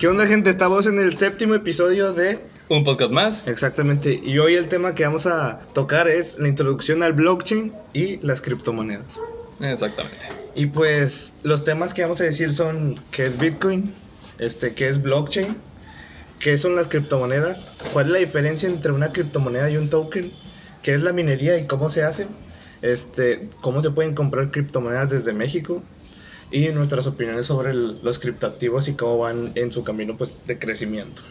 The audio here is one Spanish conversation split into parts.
¿Qué onda, gente? Estamos en el séptimo episodio de... Un podcast más. Exactamente. Y hoy el tema que vamos a tocar es la introducción al blockchain y las criptomonedas. Exactamente. Y pues los temas que vamos a decir son qué es Bitcoin, este, qué es blockchain, qué son las criptomonedas, cuál es la diferencia entre una criptomoneda y un token, qué es la minería y cómo se hace, este, cómo se pueden comprar criptomonedas desde México y nuestras opiniones sobre el- los criptoactivos y cómo van en su camino pues, de crecimiento.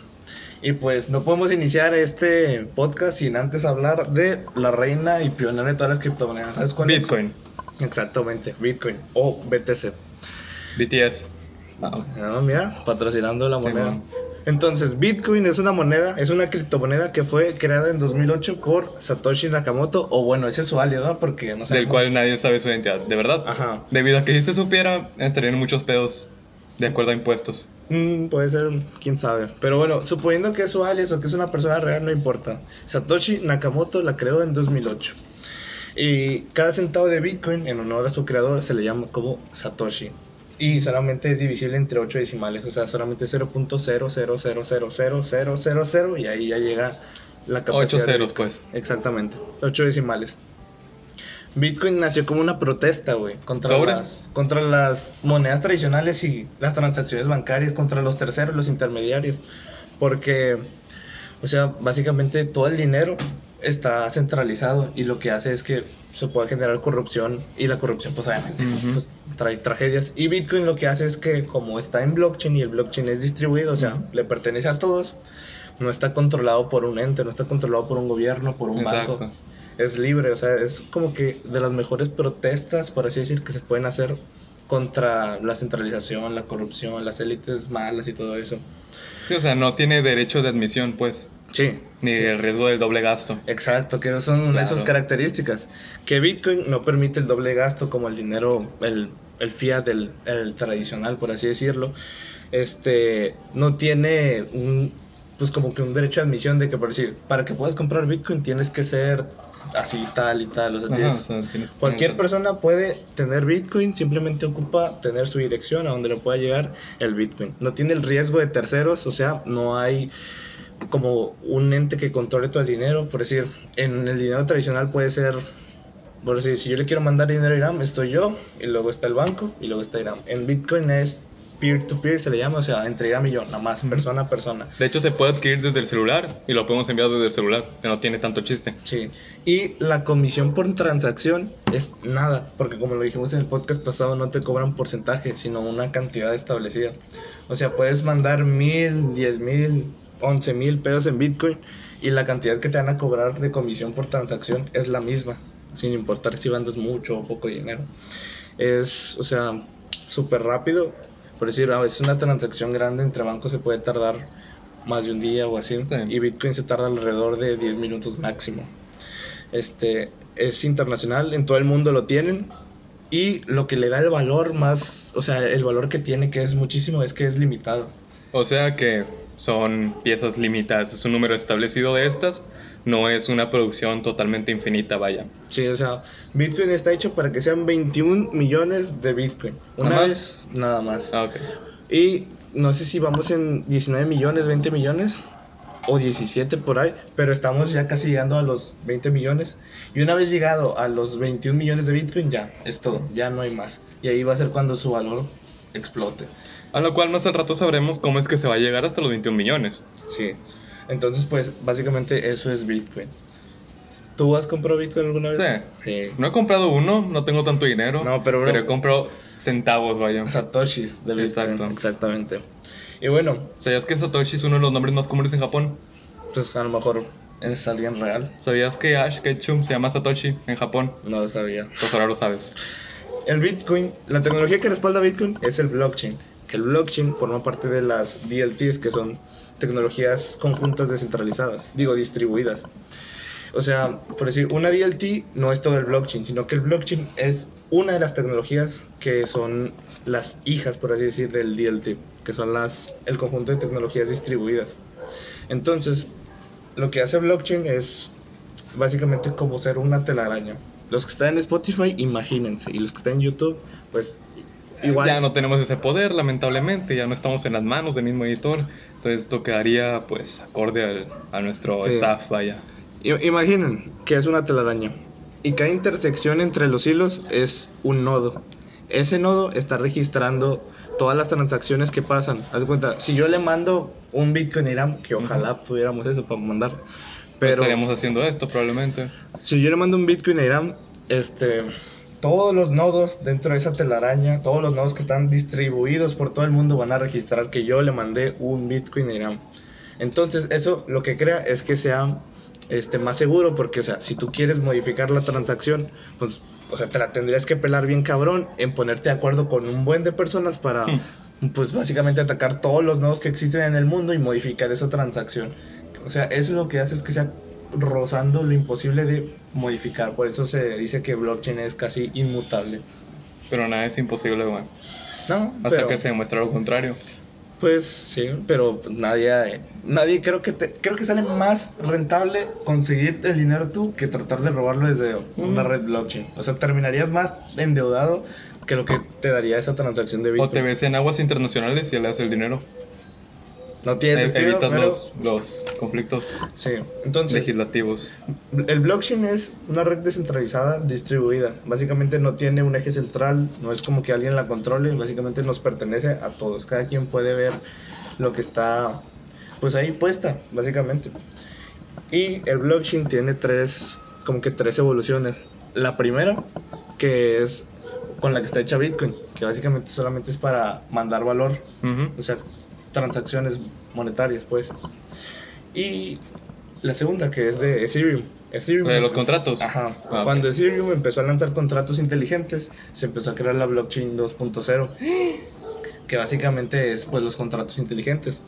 Y pues no podemos iniciar este podcast sin antes hablar de la reina y pionera de todas las criptomonedas. ¿Sabes cuál es? Bitcoin. Exactamente, Bitcoin o BTC. BTS. No. Ah, mira, patrocinando la Sí, moneda. man. Entonces, Bitcoin es una moneda, es una criptomoneda que fue creada en 2008 por Satoshi Nakamoto, o bueno, ese es su alias, ¿no? Porque no Del sabemos. cual nadie sabe su identidad. De verdad. Ajá. Debido a que si se supiera, estarían muchos pedos de acuerdo a impuestos. Mm, puede ser, quién sabe. Pero bueno, suponiendo que es su alias o que es una persona real, no importa. Satoshi Nakamoto la creó en 2008. Y cada centavo de Bitcoin, en honor a su creador, se le llama como Satoshi. Y solamente es divisible entre 8 decimales, o sea, solamente 0.000000000 y ahí ya llega la capacidad. Ocho de ceros, Bitcoin. pues. Exactamente, 8 decimales. Bitcoin nació como una protesta, güey, contra ¿Sobre? las, contra las monedas tradicionales y las transacciones bancarias, contra los terceros, los intermediarios. Porque, o sea, básicamente todo el dinero está centralizado y lo que hace es que se puede generar corrupción y la corrupción, pues obviamente, pues, trae tragedias. Y Bitcoin lo que hace es que, como está en blockchain y el blockchain es distribuido, o sea, le pertenece a todos, no está controlado por un ente, no está controlado por un gobierno, por un banco Exacto. es libre, o sea, es como que de las mejores protestas, por así decir, que se pueden hacer contra la centralización, la corrupción, las élites malas y todo eso. Sí, o sea, no tiene derecho de admisión, pues. Sí. Ni sí. el riesgo del doble gasto. Exacto, que esas son Claro. esas características. Que Bitcoin no permite el doble gasto como el dinero, el, el fiat, el, el tradicional, por así decirlo. Este, no tiene un, pues como que un derecho de admisión de que, por decir, para que puedas comprar Bitcoin tienes que ser así, tal y tal. O sea, Ajá, tienes- o sea, tienes que Cualquier persona puede tener Bitcoin, simplemente ocupa tener su dirección a donde le pueda llegar el Bitcoin. No tiene el riesgo de terceros, o sea, no hay como un ente que controle todo el dinero. Por decir, en el dinero tradicional puede ser, por decir, si yo le quiero mandar dinero a Irán, estoy yo, y luego está el banco, y luego está Irán. En Bitcoin es peer-to-peer, se le llama, o sea, entre Irán y yo, nada más, persona a persona. De hecho, se puede adquirir desde el celular y lo podemos enviar desde el celular, que no tiene tanto chiste. Sí, y la comisión por transacción es nada, porque como lo dijimos en el podcast pasado, no te cobran porcentaje, sino una cantidad establecida. O sea, puedes mandar mil, diez mil, once mil pesos en Bitcoin y la cantidad que te van a cobrar de comisión por transacción es la misma, sin importar si mandas mucho o poco dinero. Es, o sea, súper rápido. Por decir, a veces una transacción grande entre bancos se puede tardar más de un día o así. Sí. Y Bitcoin se tarda alrededor de 10 minutos máximo. Este es internacional, en todo el mundo lo tienen. Y lo que le da el valor más, o sea, el valor que tiene, que es muchísimo, es que es limitado. O sea que son piezas limitadas, es un número establecido de estas, no es una producción totalmente infinita, vaya. Sí, o sea, Bitcoin está hecho para que sean 21 millones de Bitcoin. Una ¿Nada más? vez, nada más. Ah, ok. Y no sé si vamos en 19 millones, 20 millones o 17 por ahí, pero estamos ya casi llegando a los 20 millones. Y una vez llegado a los 21 millones de Bitcoin, ya, es todo, ya no hay más. Y ahí va a ser cuando su valor explote. A lo cual más al rato sabremos cómo es que se va a llegar hasta los 21 millones. Sí. Entonces, pues, básicamente eso es Bitcoin. ¿Tú has comprado Bitcoin alguna vez? Sí. No he comprado uno, no tengo tanto dinero. No, pero bueno. he comprado centavos, vaya. Satoshis de Bitcoin. Exacto. Exactamente. Y bueno, ¿Sabías que Satoshi es uno de los nombres más comunes en Japón? pues a lo mejor es alguien real. ¿Sabías que Ash Ketchum se llama Satoshi en Japón? No lo sabía. Pues ahora lo sabes. El Bitcoin, la tecnología que respalda Bitcoin es el blockchain. Que el blockchain forma parte de las DLTs, que son tecnologías conjuntas descentralizadas, digo, distribuidas. O sea, por decir, una DLT no es todo el blockchain, sino que el blockchain es una de las tecnologías que son las hijas, por así decir, del DLT, que son las, el conjunto de tecnologías distribuidas. Entonces, lo que hace blockchain es básicamente como ser una telaraña. Los que están en Spotify, imagínense. Y los que están en YouTube, pues igual. Ya no tenemos ese poder, lamentablemente, ya no estamos en las manos del mismo editor. Entonces esto quedaría pues acorde al- a nuestro Sí. staff, vaya. Imaginen que es una telaraña y cada intersección entre los hilos es un nodo. Ese nodo está registrando todas las transacciones que pasan. Haz de cuenta, si yo le mando un Bitcoin a Irán, que ojalá tuviéramos eso para mandar, pero Estaríamos haciendo esto probablemente. si yo le mando un Bitcoin a Irán, este, todos los nodos dentro de esa telaraña, todos los nodos que están distribuidos por todo el mundo van a registrar que yo le mandé un Bitcoin a Irán. Entonces, eso lo que crea es que sea este, más seguro, porque, o sea, si tú quieres modificar la transacción, pues, o sea, te la tendrías que pelar bien cabrón en ponerte de acuerdo con un buen de personas para, pues, básicamente atacar todos los nodos que existen en el mundo y modificar esa transacción. O sea, eso lo que hace es que sea rozando lo imposible de modificar. Por eso se dice que blockchain es casi inmutable. Pero nada es imposible, güey. No, Hasta pero, que se demuestre lo contrario. pues sí, pero nadie, nadie creo que te- creo que sale más rentable conseguir el dinero tú que tratar de robarlo desde una red blockchain. O sea, terminarías más endeudado que lo que te daría esa transacción de O Bitcoin. te ves en aguas internacionales y le das el dinero. No tiene E- sentido, Evitas pero los, los conflictos sí. Entonces, legislativos. El blockchain es una red descentralizada distribuida. Básicamente no tiene un eje central, no es como que alguien la controle, básicamente nos pertenece a todos. Cada quien puede ver lo que está pues ahí puesta, básicamente. Y el blockchain tiene tres, como que tres evoluciones. La primera, que es con la que está hecha Bitcoin, que básicamente solamente es para mandar valor o sea, transacciones monetarias, pues. Y la segunda, que es de Ethereum. Ethereum De los contratos. Ajá. Ah. Cuando Ethereum empezó a lanzar contratos inteligentes, se empezó a crear la blockchain 2.0, que básicamente es pues los contratos inteligentes.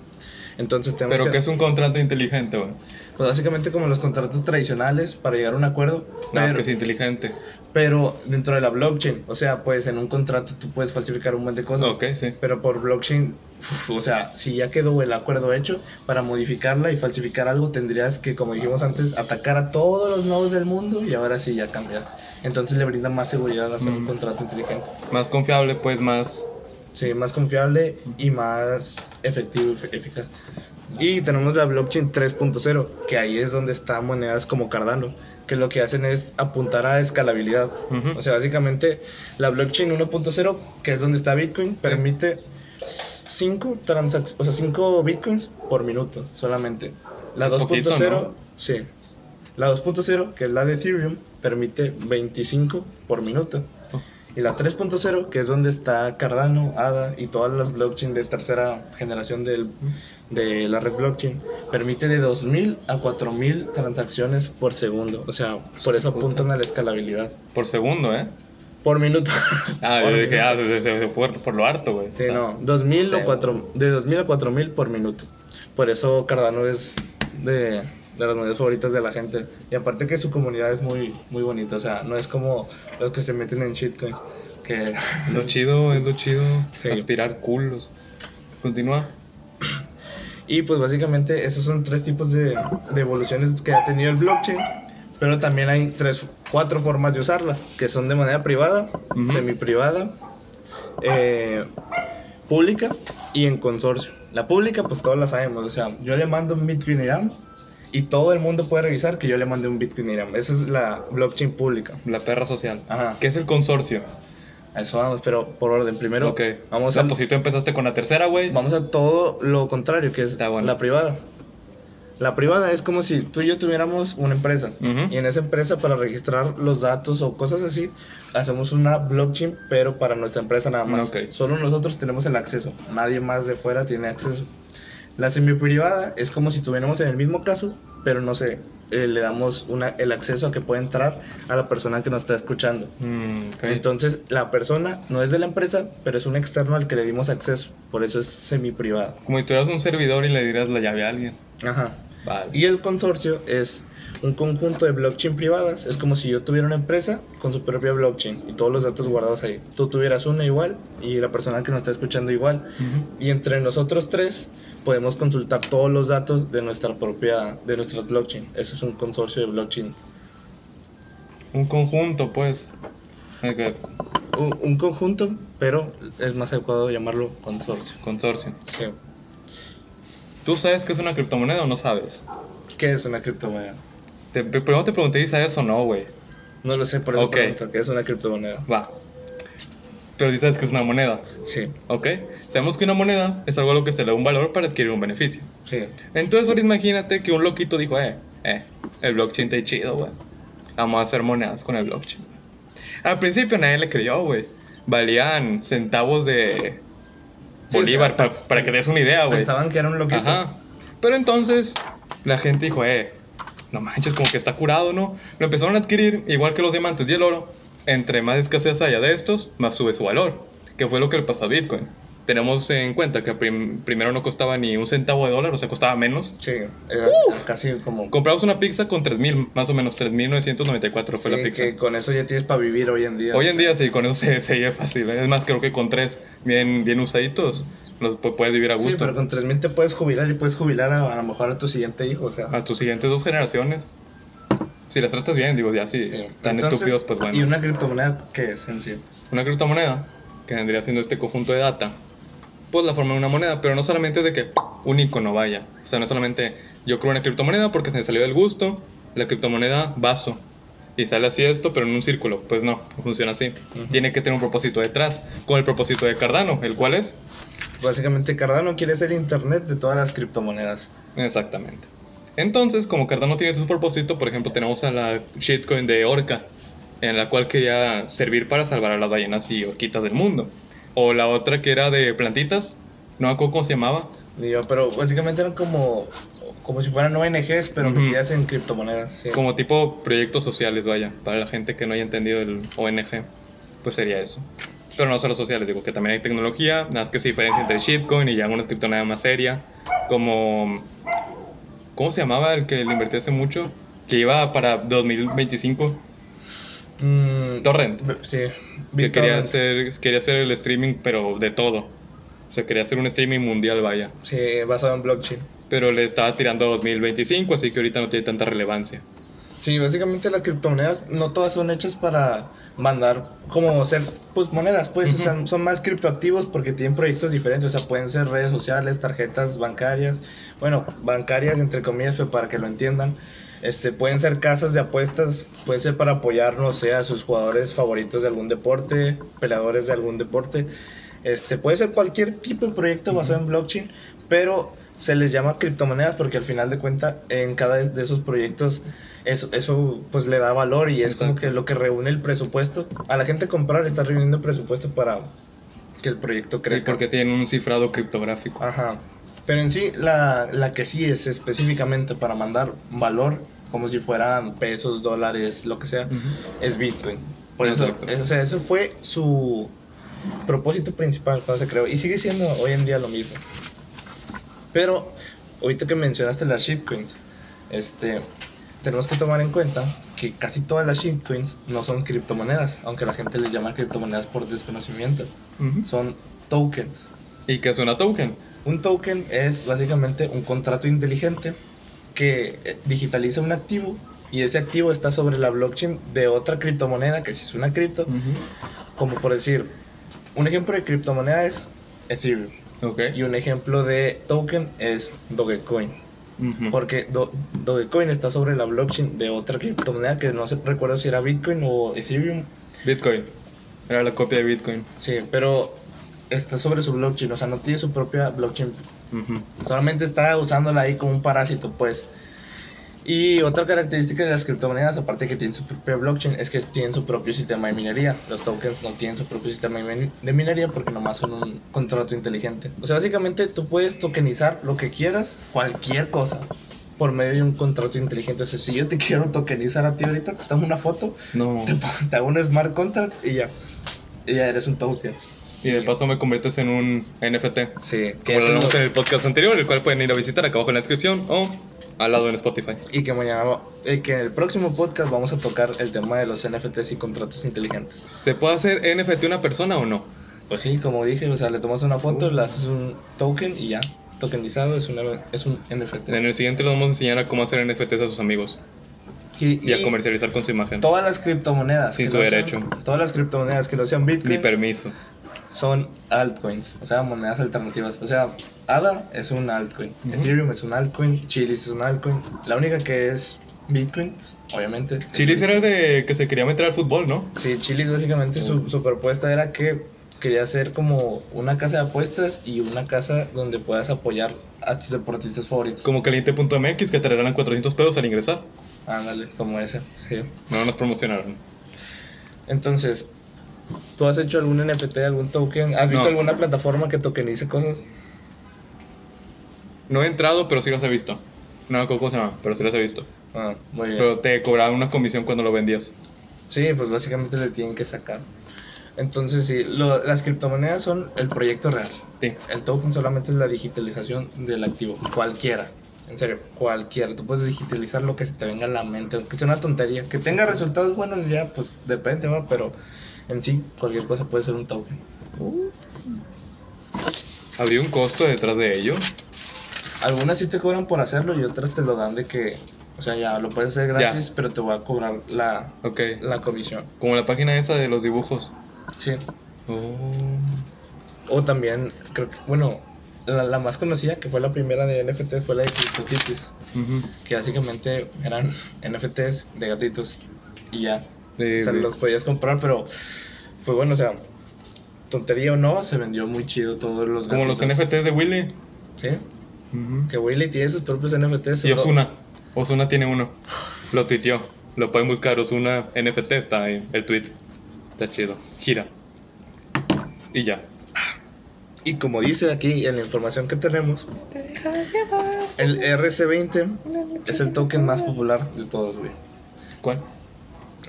Entonces tenemos Pero que, que es un contrato inteligente, güey. pues básicamente como los contratos tradicionales para llegar a un acuerdo, más pero, que es inteligente. pero dentro de la blockchain, o sea, pues en un contrato tú puedes falsificar un montón de cosas. Ok, sí. Pero por blockchain, uf, o sea, si ya quedó el acuerdo hecho, para modificarla y falsificar algo tendrías que, como dijimos antes, atacar a todos los nodos del mundo y ahora sí ya cambiaste. Entonces le brinda más seguridad hacer un Mm. contrato inteligente. Más confiable, pues más. Sí, más confiable y más efectivo y eficaz. Y tenemos la blockchain 3.0, que ahí es donde están monedas como Cardano, que lo que hacen es apuntar a escalabilidad. Ujú. O sea, básicamente la blockchain 1.0, que es donde está Bitcoin, permite 5 transac- o sea, 5 Bitcoins por minuto solamente. La Es 2.0, poquito, ¿no? sí. La 2.0, que es la de Ethereum, permite 25 por minuto. Y la 3.0, que es donde está Cardano, ADA y todas las blockchain de tercera generación del, de la red blockchain, permite de 2.000 a 4.000 transacciones por segundo. O sea, por eso apuntan a la escalabilidad. Por segundo, ¿eh? Por minuto. Ah, Por yo dije, minuto. ah, de- de- de- por, por lo harto, güey. Sí, O sea, no, 2000 o sí. 4, de 2000 a 4000 por minuto. Por eso Cardano es de, de las monedas favoritas de la gente. Y aparte que su comunidad es muy, muy bonita. O sea, no es como los que se meten en shitcoin. Que Lo chido, es lo chido. Sí. Aspirar culos. Continúa. Y pues básicamente esos son tres tipos de, de evoluciones que ha tenido el blockchain. Pero también hay tres, cuatro formas de usarla, que son de manera privada, Ujú. semi-privada, eh, pública y en consorcio. La pública, pues todos la sabemos. O sea, yo le mando un Bitcoin y todo el mundo puede revisar que yo le mandé un Bitcoin Irán. Esa es la blockchain pública. La perra social. Ajá. ¿Qué es el consorcio? Eso vamos, pero por orden. Primero, ok. vamos, a, pues si tú empezaste con la tercera, güey. vamos a todo lo contrario, que es bueno. la privada. La privada es como si tú y yo tuviéramos una empresa. Ujú. Y en esa empresa, para registrar los datos o cosas así, hacemos una blockchain, pero para nuestra empresa nada más. Ok. Solo nosotros tenemos el acceso. Nadie más de fuera tiene acceso. La semi-privada es como si tuviéramos en el mismo caso, pero no sé, eh, le damos una, el acceso a que pueda entrar a la persona que nos está escuchando. Mm. Entonces, la persona no es de la empresa, pero es un externo al que le dimos acceso. Por eso es semi-privada. Como si tuvieras un servidor y le dieras la llave a alguien. Ajá. Vale. Y el consorcio es un conjunto de blockchain privadas. Es como si yo tuviera una empresa con su propia blockchain y todos los datos guardados ahí. Tú tuvieras una igual y la persona que nos está escuchando igual. Y entre nosotros tres podemos consultar todos los datos de nuestra propia, de nuestra blockchain. Eso es un consorcio de blockchain. Un conjunto, pues. Un, un conjunto, pero es más adecuado llamarlo consorcio. Consorcio. Sí. ¿Tú sabes qué es una criptomoneda o no sabes? ¿Qué es una criptomoneda? Te, primero te pregunté si sabes o no, güey. No lo sé, por eso Ok. pregunto, ¿qué es una criptomoneda? Va. Pero si sabes que es una moneda. Sí, ¿Ok? Sabemos que una moneda es algo a lo que se le da un valor para adquirir un beneficio. sí. Entonces ahora imagínate que un loquito dijo, eh, eh, el blockchain está chido, güey. Vamos a hacer monedas con el blockchain. Al principio nadie le creyó, güey. Valían centavos de Sí, bolívar, o sea, pa- pens- para que te des una idea, güey. Pensaban que era un loquito. Ajá. Pero entonces la gente dijo, eh, no manches, como que está curado, ¿no? Lo empezaron a adquirir, igual que los diamantes y el oro. Entre más escasez haya de estos, más sube su valor. Que fue lo que le pasó a Bitcoin. Tenemos en cuenta que prim- primero no costaba ni un centavo de dólar, o sea, costaba menos. Sí, era ¡Uh! casi como... Compramos una pizza con 3.000, más o menos 3.994 fue la pizza. que con eso ya tienes para vivir hoy en día. Hoy en día sí, con eso se, se fácil. ¿eh? Es más, creo que con tres bien, bien usaditos los pu- puedes vivir a Sí, gusto. pero con 3000 te puedes jubilar y puedes jubilar a, a lo mejor a tu siguiente hijo, o sea. A tus siguientes dos generaciones. Si las tratas bien, digo, ya si sí. tan Entonces, estúpidos, pues bueno. ¿Y una criptomoneda qué es en sí? Una criptomoneda, que vendría siendo este conjunto de data, pues la forma de una moneda, pero no solamente es de que un icono vaya. O sea, no solamente yo creo una criptomoneda porque se me salió del gusto, la criptomoneda vaso. Y sale así esto, pero en un círculo. Pues no, no funciona así. Tiene que tener un propósito detrás, con el propósito de Cardano, el cual es Básicamente Cardano quiere ser internet de todas las criptomonedas. Exactamente. Entonces, como Cardano tiene su propósito, por ejemplo, tenemos a la shitcoin de Orca, en la cual quería servir para salvar a las ballenas y orquitas del mundo. O la otra que era de plantitas, no me acuerdo cómo se llamaba. Digo, pero básicamente eran como, como si fueran ONGs, pero metidas en criptomonedas. sí. Como tipo proyectos sociales, vaya, para la gente que no haya entendido el ONG, pues sería eso. Pero no solo sociales, digo que también hay tecnología, nada más que se diferencia entre shitcoin y ya una criptomoneda más seria, como... ¿Cómo se llamaba el que le invertí hace mucho? Que iba para 2025. Mm, Torrent. Sí. Que quería hacer, quería hacer el streaming, pero de todo. O sea, quería hacer un streaming mundial, vaya. Sí, basado en blockchain. Pero le estaba tirando a 2025, así que ahorita no tiene tanta relevancia. Sí, básicamente las criptomonedas no todas son hechas para mandar como ser pues monedas, pues, o sea, son más criptoactivos porque tienen proyectos diferentes, o sea, pueden ser redes sociales, tarjetas bancarias, bueno, bancarias entre comillas, pero para que lo entiendan. Este, pueden ser casas de apuestas, puede ser para apoyar, no sé, a sus jugadores favoritos de algún deporte, peleadores de algún deporte. Este, puede ser cualquier tipo de proyecto basado en blockchain, pero se les llama criptomonedas porque al final de cuentas en cada de esos proyectos eso, eso pues le da valor y es como Exacto. que lo que reúne el presupuesto. A la gente comprar está reuniendo presupuesto para que el proyecto Y crezca. porque tienen un cifrado criptográfico. Ajá. Pero en sí, la, la que sí es específicamente para mandar valor, como si fueran pesos, dólares, lo que sea, Ujú. es Bitcoin. Por eso, Exacto. o sea, eso fue su propósito principal cuando se creó. Y sigue siendo hoy en día lo mismo. Pero, ahorita que mencionaste las shitcoins, este, tenemos que tomar en cuenta que casi todas las shitcoins no son criptomonedas, aunque la gente les llama criptomonedas por desconocimiento. Son tokens. ¿Y qué es una token? Un token es básicamente un contrato inteligente que eh, digitaliza un activo y ese activo está sobre la blockchain de otra criptomoneda que si es una cripto, como por decir, un ejemplo de criptomoneda es Ethereum Ok. y un ejemplo de token es Dogecoin, porque Do- Dogecoin está sobre la blockchain de otra criptomoneda que no recuerdo si era Bitcoin o Ethereum, Bitcoin. Era la copia de Bitcoin. sí, pero está sobre su blockchain, o sea, no tiene su propia blockchain. Solamente está usándola ahí como un parásito, pues. Y otra característica de las criptomonedas, aparte de que tienen su propia blockchain, es que tienen su propio sistema de minería. Los tokens no tienen su propio sistema de min- de minería porque nomás son un contrato inteligente. O sea, básicamente tú puedes tokenizar lo que quieras, cualquier cosa, por medio de un contrato inteligente. O sea, si yo te quiero tokenizar a ti ahorita, te tomo una foto, No. te, te hago un smart contract y ya. Y ya eres un token. Y de paso me conviertes en un NFT. Sí, Como lo hablamos en el podcast anterior, el cual pueden ir a visitar acá abajo en la descripción o al lado en Spotify. Y que mañana, eh, que en el próximo podcast vamos a tocar el tema de los NFTs y contratos inteligentes. ¿Se puede hacer NFT una persona o no? Pues sí, como dije, o sea, le tomas una foto, le haces un token y ya. Tokenizado es un, es un NFT. En el siguiente les vamos a enseñar a cómo hacer NFTs a sus amigos. Y, y a comercializar con su imagen. Todas las criptomonedas. Sin su no sean- derecho. todas las criptomonedas que no sean Bitcoin Ni permiso. Son altcoins, o sea, monedas alternativas. O sea, ADA es un altcoin, Ujú. Ethereum es un altcoin, Chilis es un altcoin. La única que es Bitcoin, pues, obviamente. Chilis era de que se quería meter al fútbol, ¿no? Sí, Chilis básicamente su, su propuesta era que quería hacer como una casa de apuestas y una casa donde puedas apoyar a tus deportistas favoritos. Como caliente.mx que te regalan 400 pesos al ingresar. Ándale, como ese. Sí. No nos promocionaron. Entonces, ¿tú has hecho algún NFT, algún token? ¿Has visto No. alguna plataforma que tokenice cosas? No he entrado, pero sí las he visto. No me acuerdo cómo se llama, pero sí las he visto. Ah, muy bien. Pero te cobraban una comisión cuando lo vendías. Sí, pues básicamente le tienen que sacar. Entonces, sí, lo- las criptomonedas son el proyecto real. Sí. El token solamente es la digitalización del activo. Cualquiera. En serio, cualquiera. Tú puedes digitalizar lo que se te venga a la mente, aunque sea una tontería. Que tenga resultados buenos ya, pues depende, va, pero en sí, cualquier cosa puede ser un token. ¿Habría un costo detrás de ello? Algunas sí te cobran por hacerlo y otras te lo dan de que, o sea, ya lo puedes hacer Ya. gratis, pero te voy a cobrar la, Ok. la comisión. Como la página esa de los dibujos. Sí. Oh. O también, creo que, bueno, la, la más conocida, que fue la primera de NFT, fue la de CryptoKitties, Ujú. que básicamente eran NFTs de gatitos y ya. De- o sea, de- los podías comprar, pero fue bueno, o sea, tontería o no, se vendió muy chido todos los Como los gatitos. NFTs de Willy. Sí, que Willy tiene sus propios NFTs. Y Osuna. Osuna tiene uno. Lo tuiteó. Lo pueden buscar. Osuna NFT está ahí. El tweet. Está chido. Gira. Y ya. Y como dice aquí en la información que tenemos, el RC20 es el token más popular de todos, güey. ¿Cuál?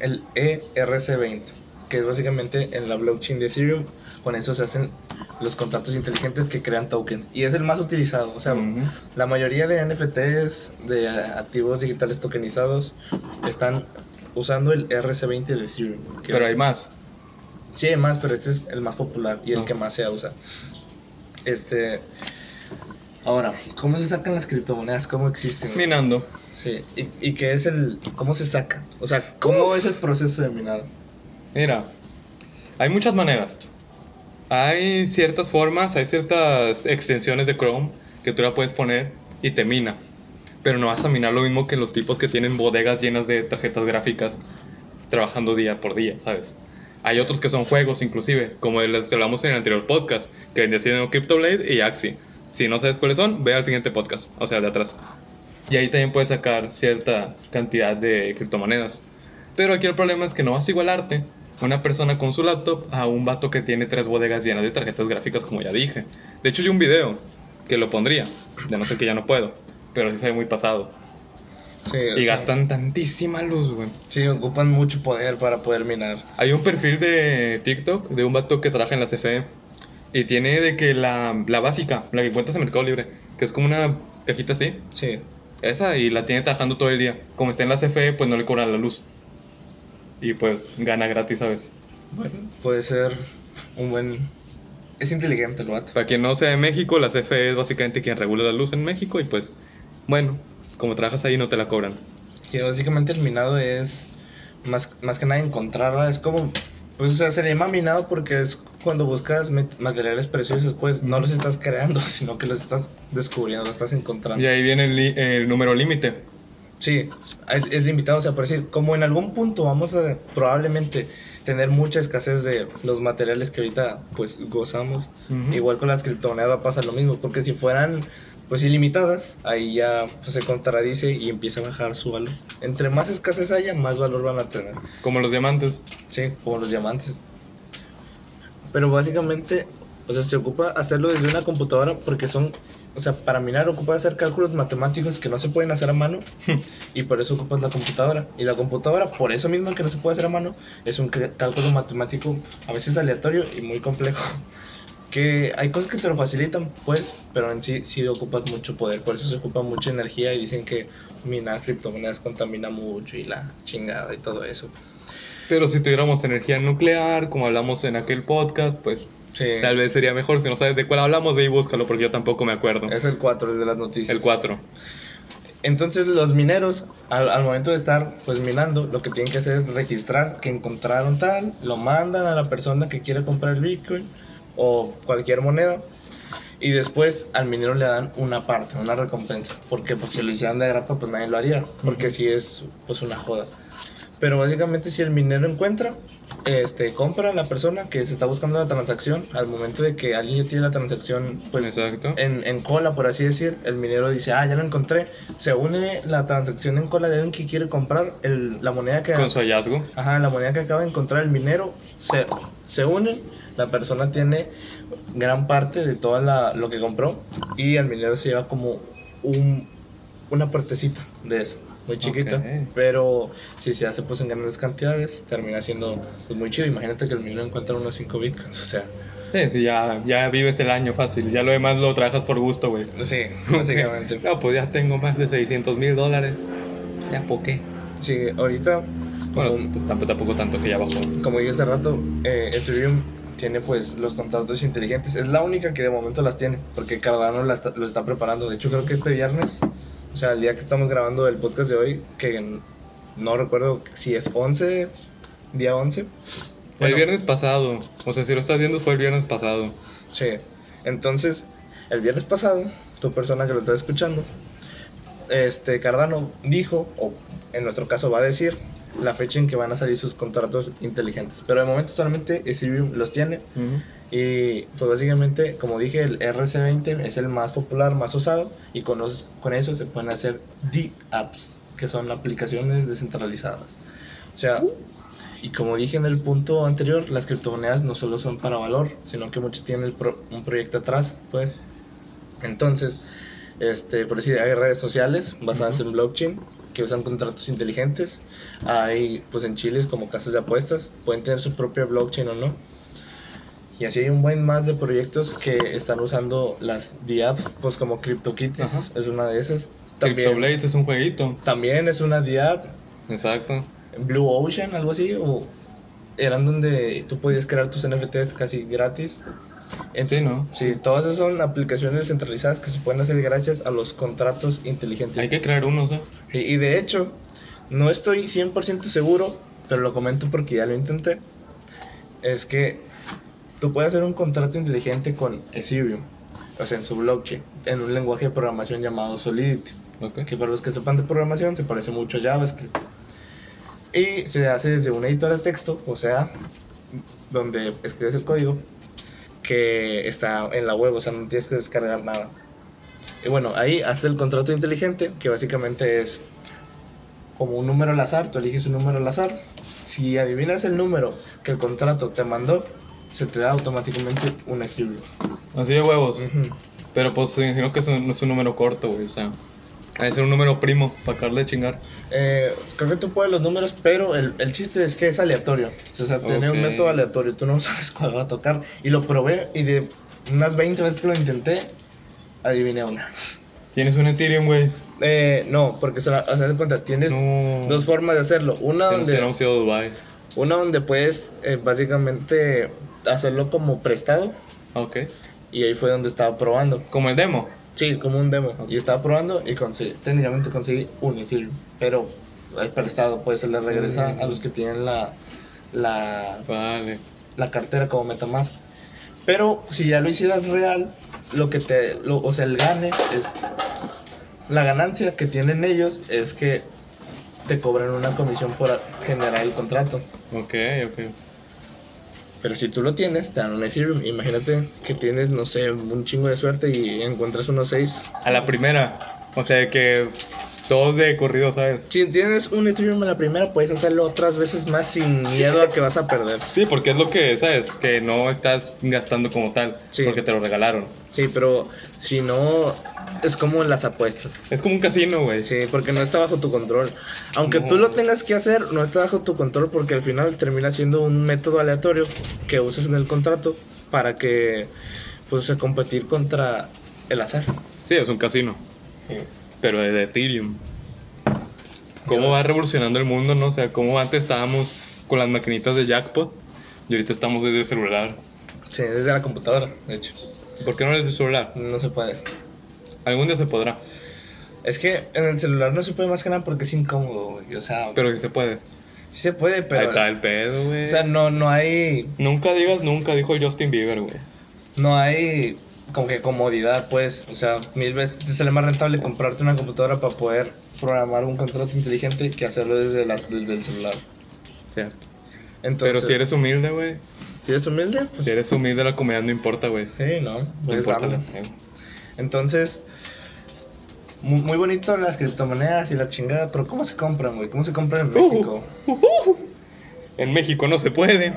El E ERC20, que es básicamente en la blockchain de Ethereum. Con eso se hacen los contratos inteligentes que crean token. Y es el más utilizado. O sea, la mayoría de NFTs, de activos digitales tokenizados, están usando el RC20 de Ethereum. Pero es- hay más. Sí, hay más, pero este es el más popular y el que más se usa. Este. Ahora, ¿cómo se sacan las criptomonedas? ¿Cómo existen? Minando. Sí, ¿Y, y qué es el. ¿Cómo se saca? O sea, ¿cómo es el proceso de minado? Mira. Hay muchas maneras. Hay ciertas formas, hay ciertas extensiones de Chrome que tú la puedes poner y te mina. Pero no vas a minar lo mismo que los tipos que tienen bodegas llenas de tarjetas gráficas trabajando día por día, ¿sabes? Hay otros que son juegos, inclusive, como les hablamos en el anterior podcast, que vendría siendo CryptoBlade y Axie. Si no sabes cuáles son, ve al siguiente podcast, o sea, de atrás. Y ahí también puedes sacar cierta cantidad de criptomonedas. Pero aquí el problema es que no vas a igualarte una persona con su laptop a un vato que tiene tres bodegas llenas de tarjetas gráficas, como ya dije. De hecho, hay un video que lo pondría, de no ser que ya no puedo, pero sí se ve muy pasado. Sí, Y sea, gastan tantísima luz, güey. Sí, ocupan mucho poder para poder minar. Hay un perfil de TikTok de un vato que trabaja en la CFE y tiene de que la, la básica, la que encuentras en Mercado Libre, que es como una cajita así, Sí. esa, y la tiene trabajando todo el día. Como está en la CFE, pues no le cobran la luz. Y pues gana gratis, ¿sabes? Bueno, puede ser un buen. Es inteligente el vato. Para quien no sea de México, la CFE es básicamente quien regula la luz en México y pues, bueno, como trabajas ahí no te la cobran. Que básicamente el minado es más, más que nada encontrarla. Es como, pues, o sea, se le llama minado porque es cuando buscas materiales preciosos, pues no los estás creando, sino que los estás descubriendo, los estás encontrando. Y ahí viene el, número límite. Sí, es, es limitado, o sea, por decir, como en algún punto vamos a probablemente tener mucha escasez de los materiales que ahorita pues gozamos, Ujú. igual con las criptomonedas va a pasar lo mismo, porque si fueran pues ilimitadas, ahí ya pues, se contradice y empieza a bajar su valor. Entre más escasez haya, más valor van a tener. Como los diamantes. Sí, como los diamantes. Pero básicamente, o sea, se ocupa hacerlo desde una computadora porque son, o sea, para minar ocupa hacer cálculos matemáticos que no se pueden hacer a mano y por eso ocupas la computadora. Y la computadora, por eso mismo que no se puede hacer a mano, es un cálculo matemático a veces aleatorio y muy complejo. Que hay cosas que te lo facilitan, pues, pero en sí sí ocupas mucho poder, por eso se ocupa mucha energía y dicen que minar criptomonedas contamina mucho y la chingada y todo eso. Pero si tuviéramos energía nuclear, como hablamos en aquel podcast, pues Sí. tal vez sería mejor. Si no sabes de cuál hablamos, ve y búscalo, porque yo tampoco me acuerdo. Es el 4, el de las noticias. El 4. Entonces los mineros, al, al momento de estar pues minando, lo que tienen que hacer es registrar que encontraron tal, lo mandan a la persona que quiere comprar el Bitcoin o cualquier moneda y después al minero le dan una parte, una recompensa, porque pues si lo hicieran de grapa pues nadie lo haría, porque si es pues una joda. Pero básicamente si el minero encuentra, este, compra a la persona que se está buscando la transacción, al momento de que alguien ya tiene la transacción pues en, en cola, por así decir, el minero dice, ah, ya lo encontré, se une la transacción en cola de alguien que quiere comprar el, la moneda que... Con su hallazgo. Ajá, la moneda que acaba de encontrar el minero se, se unen, la persona tiene gran parte de toda la, lo que compró y el minero se lleva como un, una partecita de eso, muy chiquita, Ok. pero si se hace pues en grandes cantidades termina siendo pues, muy chido. Imagínate que el minero encuentra unos 5 bitcoins, o sea, Sí, sí, ya, ya vives el año fácil. Ya lo demás lo trabajas por gusto, güey. sí, básicamente. No, pues ya tengo más de 600 mil dólares. Ya, ¿por qué? Sí, ahorita, Bueno, como, tampoco, tampoco tanto que ya bajó. como dije hace rato, eh, Ethereum tiene pues los contratos inteligentes. Es la única que de momento las tiene, porque Cardano la está- lo está preparando. De hecho, creo que este viernes, o sea, el día que estamos grabando el podcast de hoy, que no recuerdo si es 11, día 11. el Bueno, viernes pasado. O sea, si lo estás viendo fue el viernes pasado. Sí. Entonces, el viernes pasado, tu persona que lo está escuchando, este Cardano dijo, o en nuestro caso va a decir, la fecha en que van a salir sus contratos inteligentes. Pero de momento solamente Ethereum los tiene. Y pues básicamente, como dije, el RC20 es el más popular, más usado. Y con, los- con eso se pueden hacer D-Apps, que son aplicaciones descentralizadas. O sea, y como dije en el punto anterior, las criptomonedas no solo son para valor, sino que muchos tienen pro- un proyecto atrás, pues. Entonces, este, por decir, hay redes sociales basadas en blockchain que usan contratos inteligentes. Hay, pues en Chile, como casas de apuestas, pueden tener su propia blockchain o no. Y así hay un buen más de proyectos que están usando las DApps, pues como CryptoKitties Ajá. es una de esas. También, CryptoBlades es un jueguito. también es una DApp. Exacto. Blue Ocean, algo así, o eran donde tú podías crear tus NFTs casi gratis. En- Sí, ¿no? Sí, todas esas son aplicaciones centralizadas que se pueden hacer gracias a los contratos inteligentes. Hay que crear unos, ¿eh? Y, y de hecho, no estoy 100% seguro, pero lo comento porque ya lo intenté. Es que tú puedes hacer un contrato inteligente con Ethereum, o sea, en su blockchain, en un lenguaje de programación llamado Solidity Ok. que para los que sepan de programación se parece mucho a JavaScript. Y se hace desde un editor de texto, o sea, donde escribes el código, que está en la web, o sea, no tienes que descargar nada. Y bueno, ahí haces el contrato inteligente, que básicamente es como un número al azar, tú eliges un número al azar. Si adivinas el número que el contrato te mandó, se te da automáticamente un Ethereum. Así de huevos. Pero pues imagino que es un- es un número corto, güey. O sea, ha de ser un número primo para acabarle de chingar. Eh, creo que tú puedes los números, pero el, el chiste es que es aleatorio. O sea, tiene un Ok. método aleatorio. Tú no sabes cuál va a tocar. Y lo probé y de unas 20 veces que lo intenté, adiviné una. Tienes un Ethereum, güey. Eh, no, porque se la, o sea, cuenta, tienes No. dos formas de hacerlo. Una nos donde, a Dubai. una donde puedes eh, básicamente hacerlo como prestado. Ok. Y ahí fue donde estaba probando. Como el demo. Sí, como un demo. Y estaba probando y conseguí, técnicamente conseguí un Ethereum. Pero es prestado, pues se le regresa a los que tienen la, la, Vale. la cartera como Metamask. Pero si ya lo hicieras real, lo que te, lo- o sea, el gane es, la ganancia que tienen ellos es que te cobran una comisión por generar el contrato. Ok, ok. Pero si tú lo tienes, te dan un. Imagínate que tienes, no sé, un chingo de suerte y encuentras unos 6 A la primera. O sea, que todos de corrido, ¿sabes? Si tienes un Ethereum en la primera, puedes hacerlo otras veces más sin miedo a que vas a perder. Sí, porque es lo que, ¿sabes? Que no estás gastando como tal. Sí. Porque te lo regalaron. Sí, pero si no, es como en las apuestas. Es como un casino, güey. Sí, porque no está bajo tu control. Aunque No. tú lo tengas que hacer, no está bajo tu control porque al final termina siendo un método aleatorio que usas en el contrato para que, pues, competir contra el azar. Sí, es un casino. Pero de Ethereum. ¿Cómo va revolucionando el mundo, no? O sea, cómo antes estábamos con las maquinitas de jackpot y ahorita estamos desde el celular. Sí, desde la computadora, de hecho. ¿Por qué no desde el celular? No se puede. Algún día se podrá. Es que en el celular no se puede más que nada porque es incómodo, güey. O sea, Pero que se puede. sí se puede, Ahí pero. está el pedo, güey. O sea, no, no hay. Nunca digas nunca, dijo Justin Bieber, güey. No hay como que comodidad, pues. O sea, mil veces te sale más rentable comprarte una computadora para poder programar un contrato inteligente que hacerlo desde, la, desde el celular. Cierto. Entonces, Pero si eres humilde, güey. si eres humilde, pues. Si eres humilde, la comunidad no importa, güey. Sí, no. No Puedes importa. Entonces, muy, bonito las criptomonedas y la chingada, pero ¿cómo se compran, güey? ¿Cómo se compran en Uh. México? En México no se puede.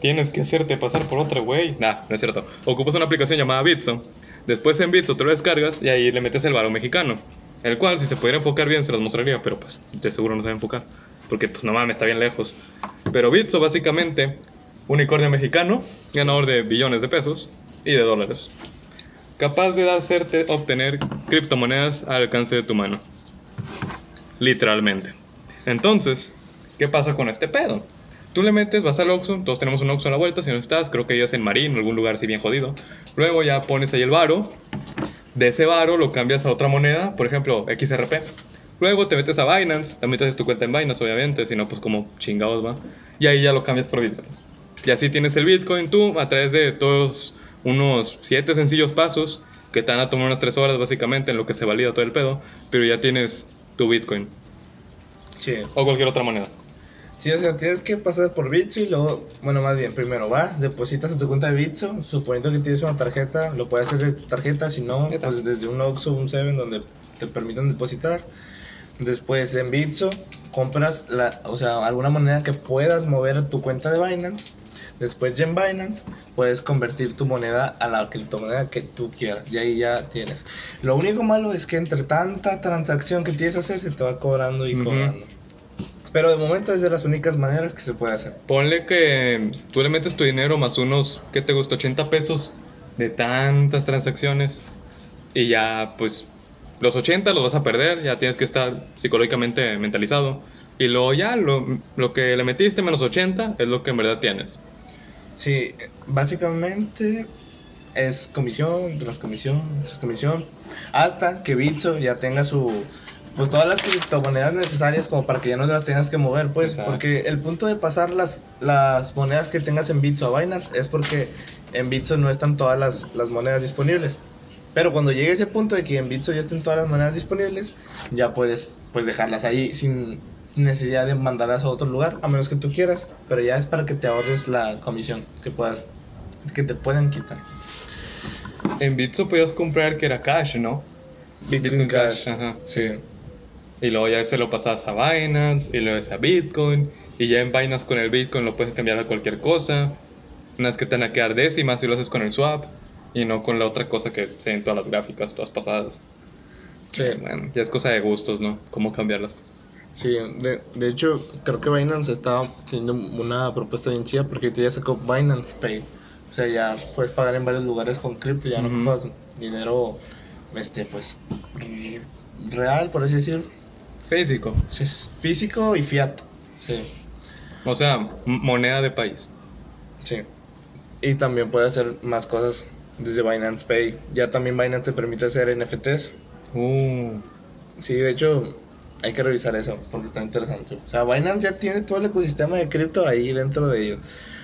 Tienes que hacerte pasar por otra, güey. Nah, no es cierto. Ocupas una aplicación llamada Bitso. Después en Bitso te lo descargas y ahí le metes el varo mexicano. El cual, si se pudiera enfocar bien, se los mostraría, pero pues de seguro no se va enfocar. Porque pues no mames, está bien lejos. Pero Bitso, básicamente, unicornio mexicano, ganador de billones de pesos y de dólares. Capaz de hacerte obtener criptomonedas al alcance de tu mano. Literalmente. Entonces, ¿qué pasa con este pedo? Tú le metes, vas al Oxxo, todos tenemos un Oxxo a la vuelta, si no estás, creo que ya es en Marín, algún lugar así bien jodido. Luego ya pones ahí el varo, de ese varo lo cambias a otra moneda, por ejemplo, XRP. Luego te metes a Binance, también te haces tu cuenta en Binance, obviamente, si no, pues como chingados va. Y ahí ya lo cambias por Bitcoin. Y así tienes el Bitcoin tú a través de todos unos siete sencillos pasos que te van a tomar unas 3 horas básicamente en lo que se valida todo el pedo, pero ya tienes tu Bitcoin Sí. o cualquier otra moneda. Sí, o sea, tienes que pasar por Bitso y luego, bueno, más bien, primero vas, depositas a tu cuenta de Bitso, suponiendo que tienes una tarjeta, lo puedes hacer de tu tarjeta, si no, Exacto. pues desde un Oxxo, un Seven, donde te permitan depositar. Después en Bitso compras, la, o sea, alguna moneda que puedas mover a tu cuenta de Binance. Después ya en Binance puedes convertir tu moneda a la criptomoneda que tú quieras. Y ahí ya tienes. Lo único malo es que entre tanta transacción que tienes que hacer se te va cobrando y Ujú. cobrando. Pero de momento es de las únicas maneras que se puede hacer. Ponle que tú le metes tu dinero más unos, ¿qué te gusta? 80 pesos de tantas transacciones y ya pues los 80 los vas a perder, ya tienes que estar psicológicamente mentalizado. Y luego ya lo, lo que le metiste menos 80 es lo que en verdad tienes. Sí, básicamente es comisión tras comisión tras comisión. Hasta que Bitso ya tenga su. Pues todas las criptomonedas necesarias como para que ya no las tengas que mover, pues. Exacto. Porque el punto de pasar las, las monedas que tengas en Bitso a Binance es porque en Bitso no están todas las, las monedas disponibles. Pero cuando llegue ese punto de que en Bitso ya estén todas las monedas disponibles, ya puedes pues dejarlas ahí sin, necesidad de mandarlas a otro lugar, a menos que tú quieras. Pero ya es para que te ahorres la comisión que puedas, que te puedan quitar. En Bitso podías comprar que era cash, ¿no? Bitcoin Cash. Ajá. Sí. Y luego ya se lo pasas a Binance y luego es a Bitcoin. Y ya en Binance con el Bitcoin lo puedes cambiar a cualquier cosa. Unas que te van a quedar décimas si lo haces con el swap. Y no con la otra cosa que se ven todas las gráficas, todas pasadas. Sí. Bueno, ya es cosa de gustos, ¿no? Cómo cambiar las cosas. Sí, de, de hecho, creo que Binance está teniendo una propuesta bien chida porque ya sacó Binance Pay. O sea, ya puedes pagar en varios lugares con cripto, ya no Ujú. ocupas dinero, este, pues, real, por así decir. Físico. Es físico y fiat. Sí, O sea, moneda de país. sí. Y también puedes hacer más cosas desde Binance Pay. Ya también Binance te permite hacer NFTs. Uh, Sí, de hecho, hay que revisar eso porque está interesante. O sea, Binance ya tiene todo el ecosistema de cripto ahí dentro de ellos.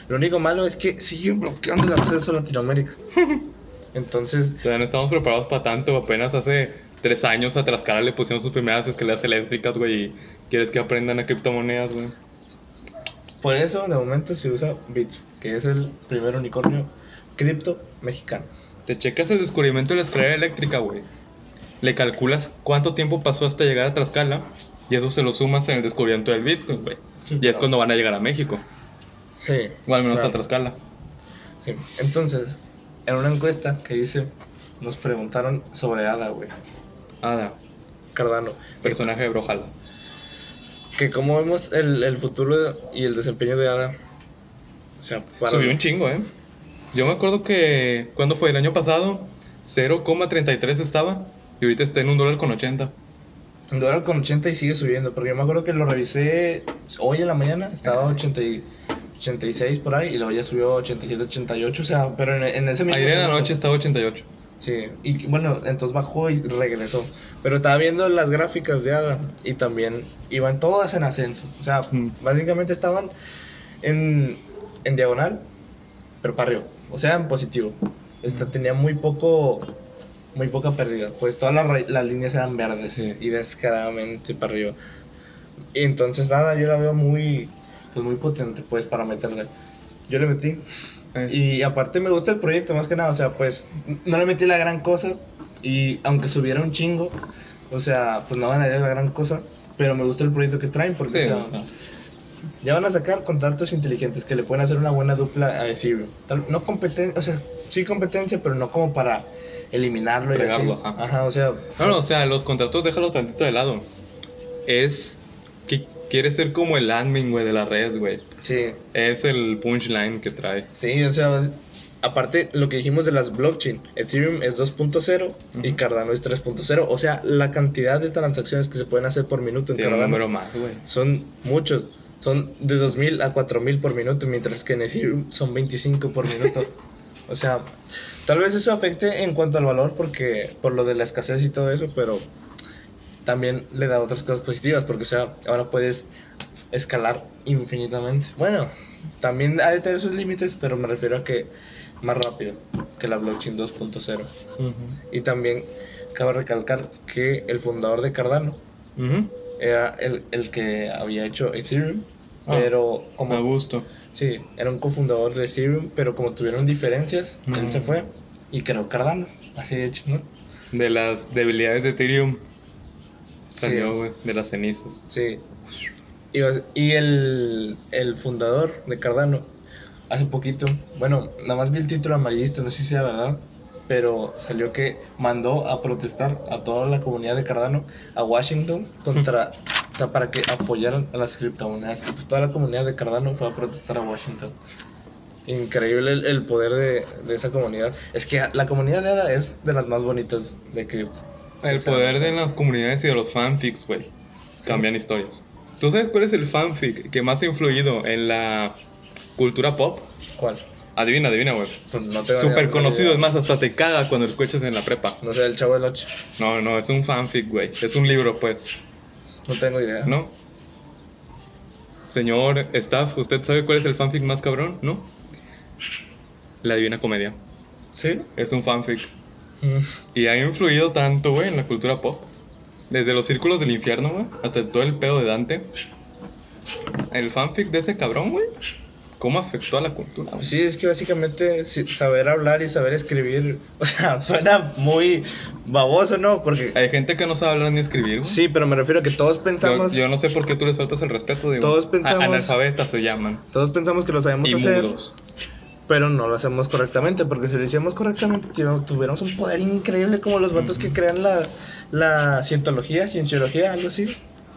Lo único malo es que siguen bloqueando el acceso a Latinoamérica. Entonces, todavía no estamos preparados para tanto. Apenas hace tres años a Tlaxcala le pusimos sus primeras escaleras eléctricas, güey. Y quieres que aprendan a criptomonedas, güey. por eso de momento se usa Bitso, que es el primer unicornio cripto mexicano. Te checas el descubrimiento de la escalera eléctrica, güey. Le calculas cuánto tiempo pasó hasta llegar a Tlaxcala y eso se lo sumas en el descubrimiento del Bitcoin, güey. Sí, y es cuando van a llegar a México, Sí. o al menos claro. a Tlaxcala. Sí. Entonces, en una encuesta que hice, nos preguntaron sobre Ada, güey. Ada, Cardano. personaje de Brojala. Que cómo vemos el, el futuro y el desempeño de Ada. O sea, para... Subió un chingo, ¿eh? Yo me acuerdo que cuando fue el año pasado, 0,33 estaba y ahorita está en un dólar con 80. Un dólar con 80 y sigue subiendo. Porque yo me acuerdo que lo revisé hoy en la mañana, estaba 80 y 86 por ahí, y luego ya subió a 87, 88. O sea, pero en, en ese mismo. Ayer en la noche estaba 88. Sí, y bueno, entonces bajó y regresó. Pero estaba viendo las gráficas de Ada y también iban todas en ascenso. O sea, Mm. básicamente estaban en, en diagonal, pero para arriba. O sea, en positivo. Esta tenía muy poco, muy poca pérdida. Pues todas las, las líneas eran verdes Sí. y descaradamente para arriba. Y entonces Ada yo la veo muy, pues muy potente, pues para meterle. Yo le metí. Y aparte me gusta el proyecto, más que nada, o sea, pues no le metí la gran cosa y aunque subiera un chingo, o sea, pues no ganaría la gran cosa, pero me gusta el proyecto que traen porque, sí, o sea, o sea, ya van a sacar contactos inteligentes que le pueden hacer una buena dupla a Ethereum. Tal- no competencia, o sea, sí competencia, pero no como para eliminarlo y Fregarlo, así. ajá. Ajá, o sea, No, no, o sea, los contratos déjalos tantito de lado. Es que quiere ser como el admin, güey, de la red, güey. Sí, Es el punchline que trae. sí, o sea, aparte lo que dijimos de las blockchain, Ethereum es 2.0 y Ujú. Cardano es 3.0, o sea, la cantidad de transacciones que se pueden hacer por minuto en un Cardano número más, güey. son muchos. Son de 2000 a 4000 por minuto, mientras que en Ethereum son 25 por minuto. o sea, tal vez eso afecte en cuanto al valor porque por lo de la escasez y todo eso, pero también le da otras cosas positivas porque o sea, ahora puedes escalar infinitamente. Bueno, también ha de tener sus límites, pero me refiero a que más rápido que la blockchain 2.0. Ujú. Y también cabe recalcar que el fundador de Cardano era el, el que había hecho Ethereum, Ah, pero A como gusto. sí, era un cofundador de Ethereum, pero como tuvieron diferencias, él Mm. se fue y creó Cardano, así de hecho, ¿no? De las debilidades de Ethereum. Salió, Sí. de las cenizas. Sí. Y, el, el fundador de Cardano, hace poquito, bueno, nada más vi el título amarillista, no sé si sea verdad, pero salió que mandó a protestar a toda la comunidad de Cardano a Washington contra, o sea, para que apoyaran a las criptomonedas. Y pues toda la comunidad de Cardano fue a protestar a Washington. Increíble el, el poder de, de esa comunidad. Es que la comunidad de ADA es de las más bonitas de cripto. El poder de las comunidades y de los fanfics, güey. Cambian historias. ¿Tú sabes cuál es el fanfic que más ha influido en la cultura pop? ¿Cuál? Adivina, adivina, güey. Pues no Súper idea. conocido, es más, hasta te caga cuando lo escuchas en la prepa. No sé, el chavo del 8. No, no, es un fanfic, güey. Es un libro, pues. No tengo idea. ¿No? Señor staff, ¿usted sabe cuál es el fanfic más cabrón? ¿No? La Divina Comedia. ¿Sí? Es un fanfic. Mm. Y ha influido tanto, güey, en la cultura pop. Desde los círculos del infierno, güey, hasta todo el pedo de Dante. El fanfic de ese cabrón, güey. ¿Cómo afectó a la cultura? güey? Sí, es que básicamente si- saber hablar y saber escribir, o sea, suena muy baboso, ¿no? Porque Hay gente que no sabe hablar ni escribir, güey. sí, pero me refiero a que todos Yo, pensamos, yo no sé por qué tú les faltas el respeto, digo. Todos a- pensamos- Analfabetas se llaman. todos pensamos que lo sabemos Y hacer, mudos. Pero no lo hacemos correctamente, porque si lo hiciéramos correctamente tu- tuviéramos un poder increíble como los vatos que crean la, la cientología, cienciología, algo así.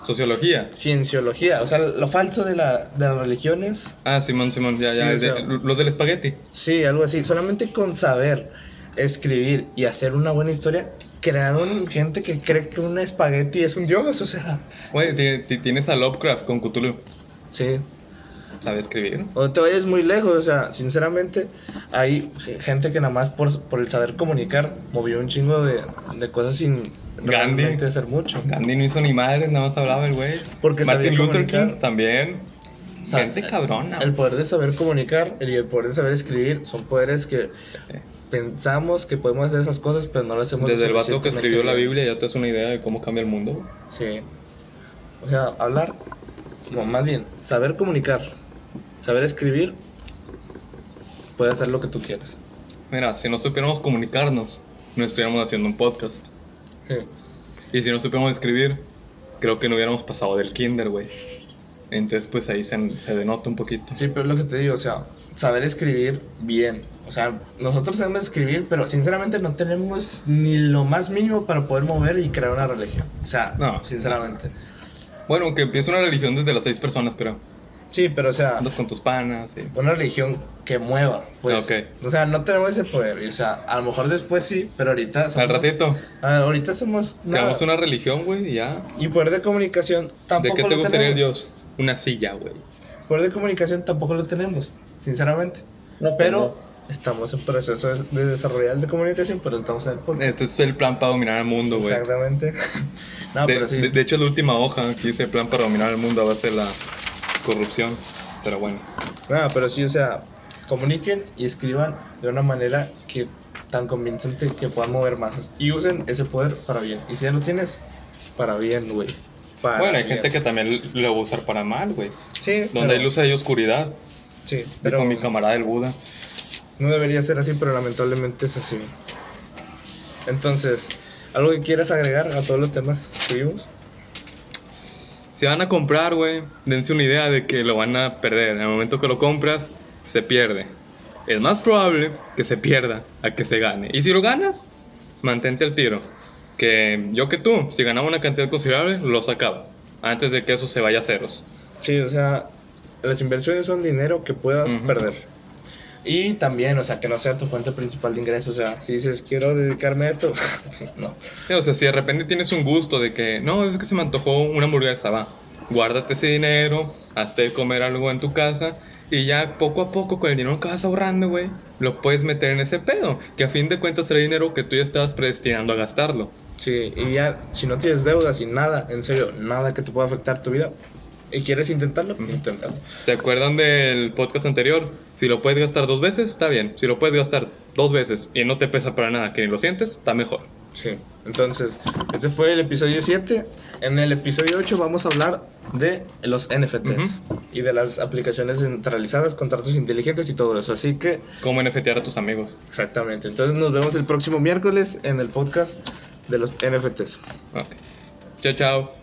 Sociología. Cienciología, o sea, lo falso de, la, de las religiones Ah, Simón, Simón, ya, Sí, ya. de- los del espagueti. Sí, algo así. Solamente con saber escribir y hacer una buena historia, crearon gente que cree que un espagueti es un dios, o sea. Güey, ti- ti- tienes a Lovecraft con Cthulhu. Sí. ¿Sabe escribir? O no te vayas muy lejos, o sea, sinceramente, hay gente que nada más por, por el saber comunicar movió un chingo de, de cosas sin Gandhi. realmente hacer mucho. Gandhi no hizo ni madres, nada más hablaba el güey. Porque Martin sabía Luther. King también. O sea, Gente cabrona. El poder de saber comunicar y el poder de saber escribir son poderes que pensamos que podemos hacer esas cosas, pero no lo hacemos. Desde el vato que escribió la. Biblia ya te das una idea de cómo cambia el mundo. Sí. O sea, hablar, no, más bien, saber comunicar, saber escribir, puede hacer lo que tú quieras. Mira, si no supiéramos comunicarnos, no estuviéramos haciendo un podcast. Sí. Y si no supiéramos escribir, creo que no hubiéramos pasado del kinder, güey. Entonces, pues ahí se, se denota un poquito. Sí, pero es lo que te digo, o sea, saber escribir bien. O sea, nosotros sabemos escribir, pero sinceramente no tenemos ni lo más mínimo para poder mover y crear una religión. O sea, No. sinceramente. Bueno, aunque empieza una religión desde las seis personas, creo. Sí, pero o sea, Andas con tus panas, sí. una religión que mueva, pues. Ok. O sea, no tenemos ese poder. y, O sea, a lo mejor después sí, pero ahorita Al somos- ratito, Ah, ahorita somos creamos una religión, güey, y ya. Y poder de comunicación ¿De tampoco qué te lo gustaría el tenemos. Dios? Una silla, güey. Poder de comunicación tampoco lo tenemos, sinceramente. No, Pero estamos en proceso de, de desarrollar el de comunicación, pero estamos en el podcast. Este es el plan para dominar el mundo, güey. Exactamente. no, De, pero sí. de- de hecho, la última hoja que dice plan para dominar el mundo va a ser la corrupción. Pero bueno. No, pero sí, o sea, comuniquen y escriban de una manera que tan convincente que puedan mover masas. Y usen ese poder para bien. Y si ya lo tienes, para bien, güey. Para Bueno, hay bien. gente que también lo va a usar para mal, güey. Sí, Donde hay pero- luz hay oscuridad. Sí, Pero pero mi camarada el Buda. no debería ser así, pero lamentablemente es así. Entonces, ¿algo que quieras agregar a todos los temas que vimos? Si van a comprar, güey, dense una idea de que lo van a perder. En el momento que lo compras, se pierde. Es más probable que se pierda a que se gane. Y si lo ganas, mantente al tiro. Que yo que tú, si ganaba una cantidad considerable, lo sacaba. Antes de que eso se vaya a ceros. Sí, o sea, las inversiones son dinero que puedas Ujú. perder. Y también, o sea, que no sea tu fuente principal de ingresos. O sea, si dices, quiero dedicarme a esto, no. Sí, O sea, si de repente tienes un gusto de que, no, es que se me antojó una hamburguesa, va. Guárdate ese dinero, hazte comer algo en tu casa y ya poco a poco con el dinero que vas ahorrando, güey, lo puedes meter en ese pedo. Que a fin de cuentas será dinero que tú ya estabas predestinando a gastarlo. Sí, y ya, si no tienes deudas y nada, en serio, nada que te pueda afectar tu vida, y quieres intentarlo, inténtalo. ¿Se acuerdan del podcast anterior? Si lo puedes gastar dos veces, está bien. Si lo puedes gastar dos veces y no te pesa para nada, que ni lo sientes, está mejor. Sí, entonces, este fue el episodio 7. En el episodio 8 vamos a hablar de los NFTs y de las aplicaciones centralizadas, contratos inteligentes y todo eso. Así que, Cómo NFTear a tus amigos. exactamente. Entonces, nos vemos el próximo miércoles en el podcast de los NFTs. Ok. Chao, chao.